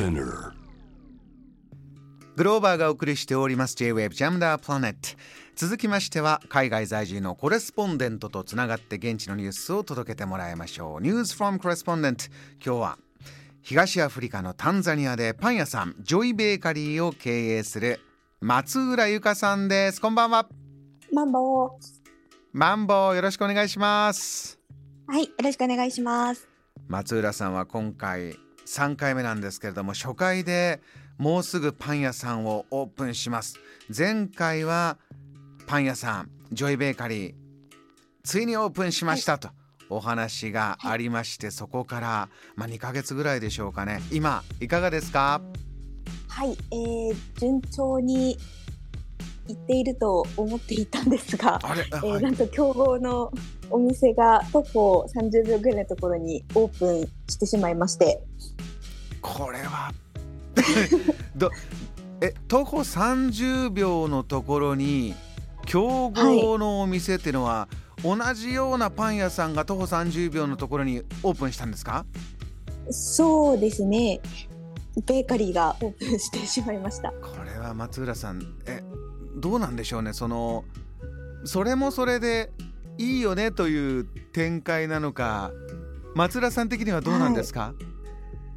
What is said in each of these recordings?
Spinner. グローバーがお送りしております J-Wave ジャムダープラネット。続きましては海外在住のコレスポンデントとつながって現地のニュースを届けてもらいましょう。ニュースフォームコレスポンデント今日は東アフリカのタンザニアでパン屋さんジョイベーカリーを経営する松浦由香さんです。こんばんは。マンボウマンボウよろしくお願いします。はい、よろしくお願いします。松浦さんは今回3回目なんですけれども初回でもうすぐパン屋さんをオープンします。前回はパン屋さんジョイベーカリーついにオープンしましたと、お話がありましてそこから、まあ、2ヶ月ぐらいでしょうかね。今いかがですか？はい、えー、順調にいっていると思っていたんですが、えーはい。なんと競合のお店が徒歩30秒ぐらいのところにオープンしてしまいまして、これは。どえ徒歩30秒のところに競合のお店っていうのは、同じようなパン屋さんが徒歩30秒のところにオープンしたんですか？そうですね、ベーカリーがオープンしてしまいました。これは松浦さんえどうなんでしょうね。そのそれもそれでいいよねという展開なのか。松浦さん的にはどうなんですか、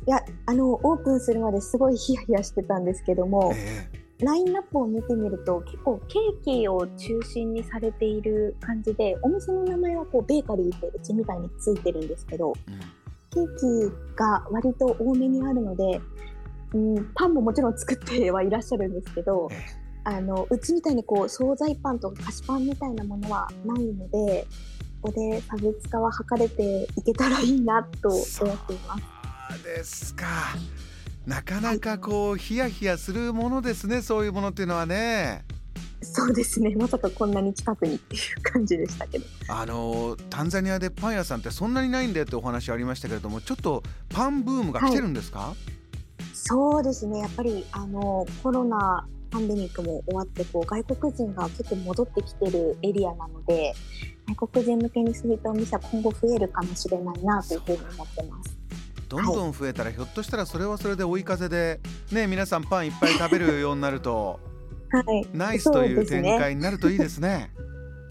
い。や、あの、オープンするまですごいヒヤヒヤしてたんですけども、えラインナップを見てみると結構ケーキを中心にされている感じでお店の名前はこうベーカリーってうちみたいについてるんですけどえうん。ケーキが割と多めにあるので、うん、パンももちろん作ってはいらっしゃるんですけどえあのうちみたいにこう惣菜パンとか菓子パンみたいなものはないのでここで差別化は図れていけたらいいなと思っています。そうですか。なかなかこうヒヤヒヤするものですねそういうものっていうのはね。そうですね。まさかこんなに近くにっていう感じでしたけど。あのタンザニアでパン屋さんってそんなにないんだよってお話ありましたけれどもちょっとパンブームが来てるんですか、そうですね。やっぱりあのコロナパンデミックも終わってこう外国人が結構戻ってきてるエリアなので外国人向けにそういったお店は今後増えるかもしれないなというふうに思ってます。どんどん増えたらひょっとしたらそれはそれで追い風でね皆さんパンいっぱい食べるようになるとはい、ナイスという展開になるといいですね。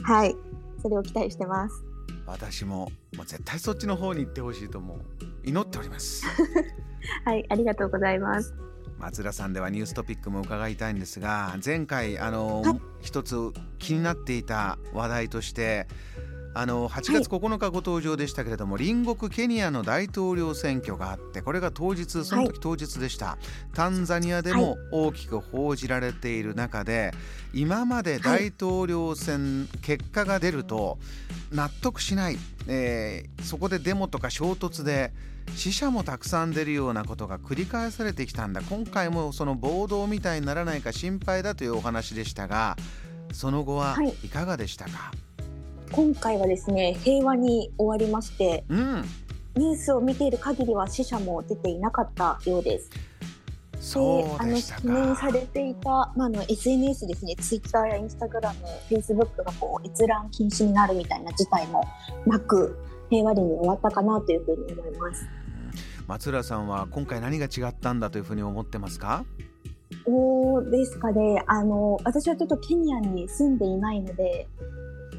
はい、それを期待してます。私ももう絶対そっちの方に行ってほしいと思う祈っております。はい、ありがとうございます。松田さんではニューストピックも伺いたいんですが前回あの、はい。一つ気になっていた話題としてあの8月9日ご登場でしたけれども、隣国ケニアの大統領選挙があってこれが当日その時当日でした、タンザニアでも大きく報じられている中で今まで大統領選結果が出ると納得しない、えーそこでデモとか衝突で死者もたくさん出るようなことが繰り返されてきたんだ。今回もその暴動みたいにならないか心配だというお話でしたがその後ははい。いかがでしたか、今回はですね平和に終わりましてうんニュースを見ている限りは死者も出ていなかったようです。そうでしたあの懸念さかれていた、まあ、あの SNS ですね、ツイッターやインスタグラム、フェイスブックがこう閲覧禁止になるみたいな事態もなく、平和裏に終わったかなというふうに思います。松浦さんは今回何が違ったんだというふうに思ってますか？どうですかね、あの私はちょっとケニアに住んでいないので、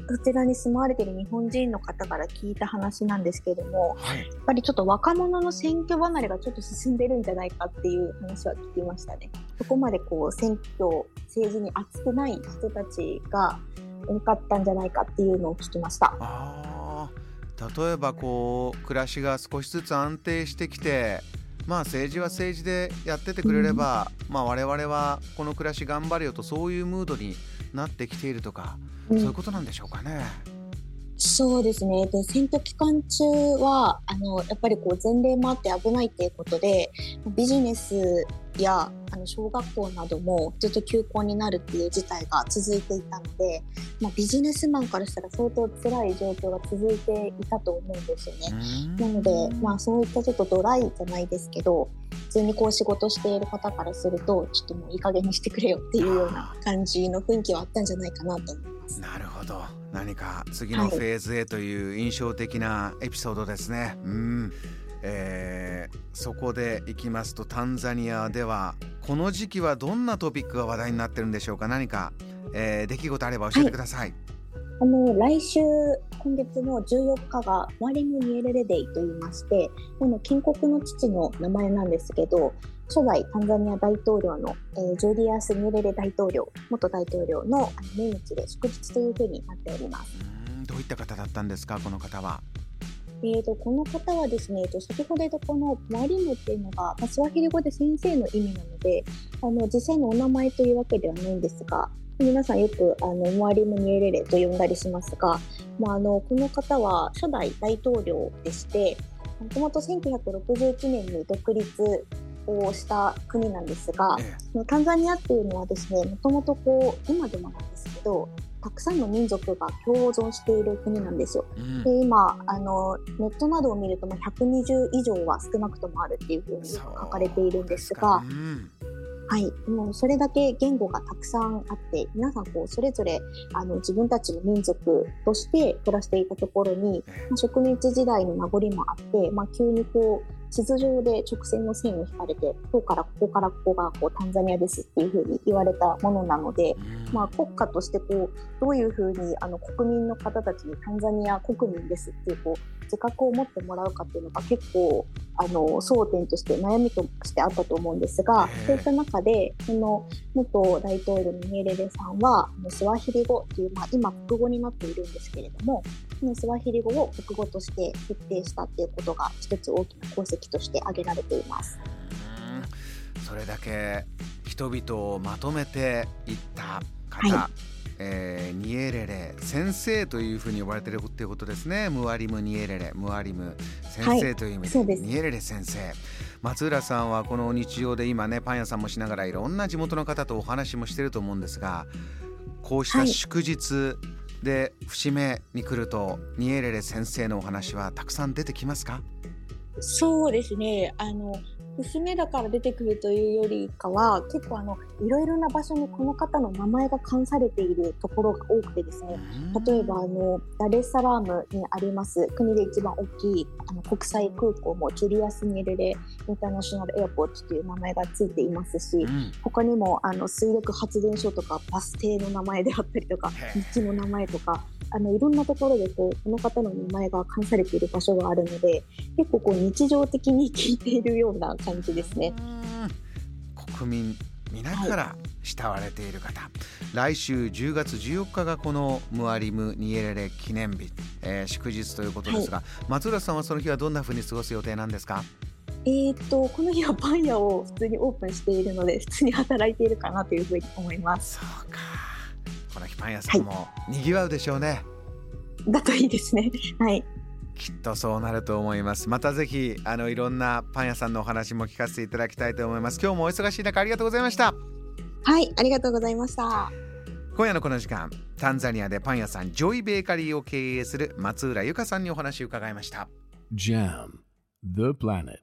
そちらに住まわれている日本人の方から聞いた話なんですけれども、はいやっぱりちょっと若者の選挙離れがちょっと進んでるんじゃないかっていう話は聞きましたね。そこまでこう選挙、政治に熱くない人たちが多かったんじゃないかっていうのを聞きました。あー例えばこう暮らしが少しずつ安定してきてまあ政治は政治でやっててくれれば、まあ我々はこの暮らし頑張れよとそういうムードになってきているとか、うんそういうことなんでしょうかね。そうですね。で、選挙期間中は、あの、やっぱりこう前例もあって危ないっていうことで、ビジネスや、あの、小学校などもずっと休校になるっていう事態が続いていたので、まあ、ビジネスマンからしたら相当辛い状況が続いていたと思うんですよね。なので、まあ、そういったちょっとドライじゃないですけど普通にこう仕事している方からするとちょっともういい加減にしてくれよっていうような感じの雰囲気はあったんじゃないかなと思います。なるほど。何か次のフェーズへという印象的なエピソードですね。うん。えー、そこでいきますとタンザニアではこの時期はどんなトピックが話題になってるんでしょうか。何か、えー、出来事あれば教えてください、はい。あの来週、今月の14日がマリム・ニエレレデイと言いまして、この建国の父の名前なんですけど、初代タンザニア大統領の、えー、ジュリアス・ニエレレ大統領、元大統領の命日で祝日というふうになっております。どういった方だったんですか、この方は？えーと、この方はですね、先ほど言ったこのマリムっていうのが、まあ、スワヒリ語で先生の意味なので、あの実際のお名前というわけではないんですが、皆さんよくあのモアリム・ニエレレと呼んだりしますが、まあ、あのこの方は初代大統領でしてもともと1961年に独立をした国なんですが、ええ、タンザニアっていうのはですねもともとこう今でもなんですけどたくさんの民族が共存している国なんですよ。うん、で今あのネットなどを見ると120以上は少なくともあるっていうふうに書かれているんですが。はい、もうそれだけ言語がたくさんあって皆さんこうそれぞれあの自分たちの民族として暮らしていたところに、まあ、植民地時代の名残もあって、まあ、急にこう地図上で直線の線を引かれてここからここからここがこうタンザニアですっていうふうに言われたものなので、まあ、国家としてこうどういうふうにあの国民の方たちにタンザニア国民ですっていうこう自覚を持ってもらうかっていうのが結構あの争点として悩みとしてあったと思うんですがそういった中でその元大統領のニエレレさんはスワヒリ語という、まあ、今国語になっているんですけれどもスワヒリ語を国語として決定したっていうことが一つ大きな功績として挙げられています。それだけ人々をまとめていった方、はい、えー、ニエレレ先生というふうに呼ばれてるっていうことですね。ムアリムニエレレ。ムアリム先生という意味で。はい、でニエレレ先生。松浦さんはこの日常で今ねパン屋さんもしながらいろんな地元の方とお話もしてると思うんですがこうした祝日で節目に来ると、ニエレレ先生のお話はたくさん出てきますか？そうですね。あの娘だから出てくるというよりかは結構あのいろいろな場所にこの方の名前が冠されているところが多くてですね。例えばあのダレッサラームにあります国で一番大きいあの国際空港もジュリアス・ニエルレインターナショナルエアポートという名前がついていますし、うん、他にもあの水力発電所とかバス停の名前であったりとか道の名前とかあのいろんなところでこうこの方の名前が冠されている場所があるので結構こう日常的に聞いているような感じですね。国民皆から慕われている方、はい、来週10月14日がこのムアリム・ニエレレ記念日、えー、祝日ということですが、はい、松浦さんはその日はどんなふうに過ごす予定なんですか？えーと、この日はパン屋を普通にオープンしているので普通に働いているかなというふうに思います。そうかパン屋さんもにぎわうでしょうね、はい、だといいですね。はい。きっとそうなると思います。またぜひあのいろんなパン屋さんのお話も聞かせていただきたいと思います。今日もお忙しい中ありがとうございました。はいありがとうございました。今夜のこの時間タンザニアでパン屋さんジョイベーカリーを経営する松浦由香さんにお話を伺いました。JAM The Planet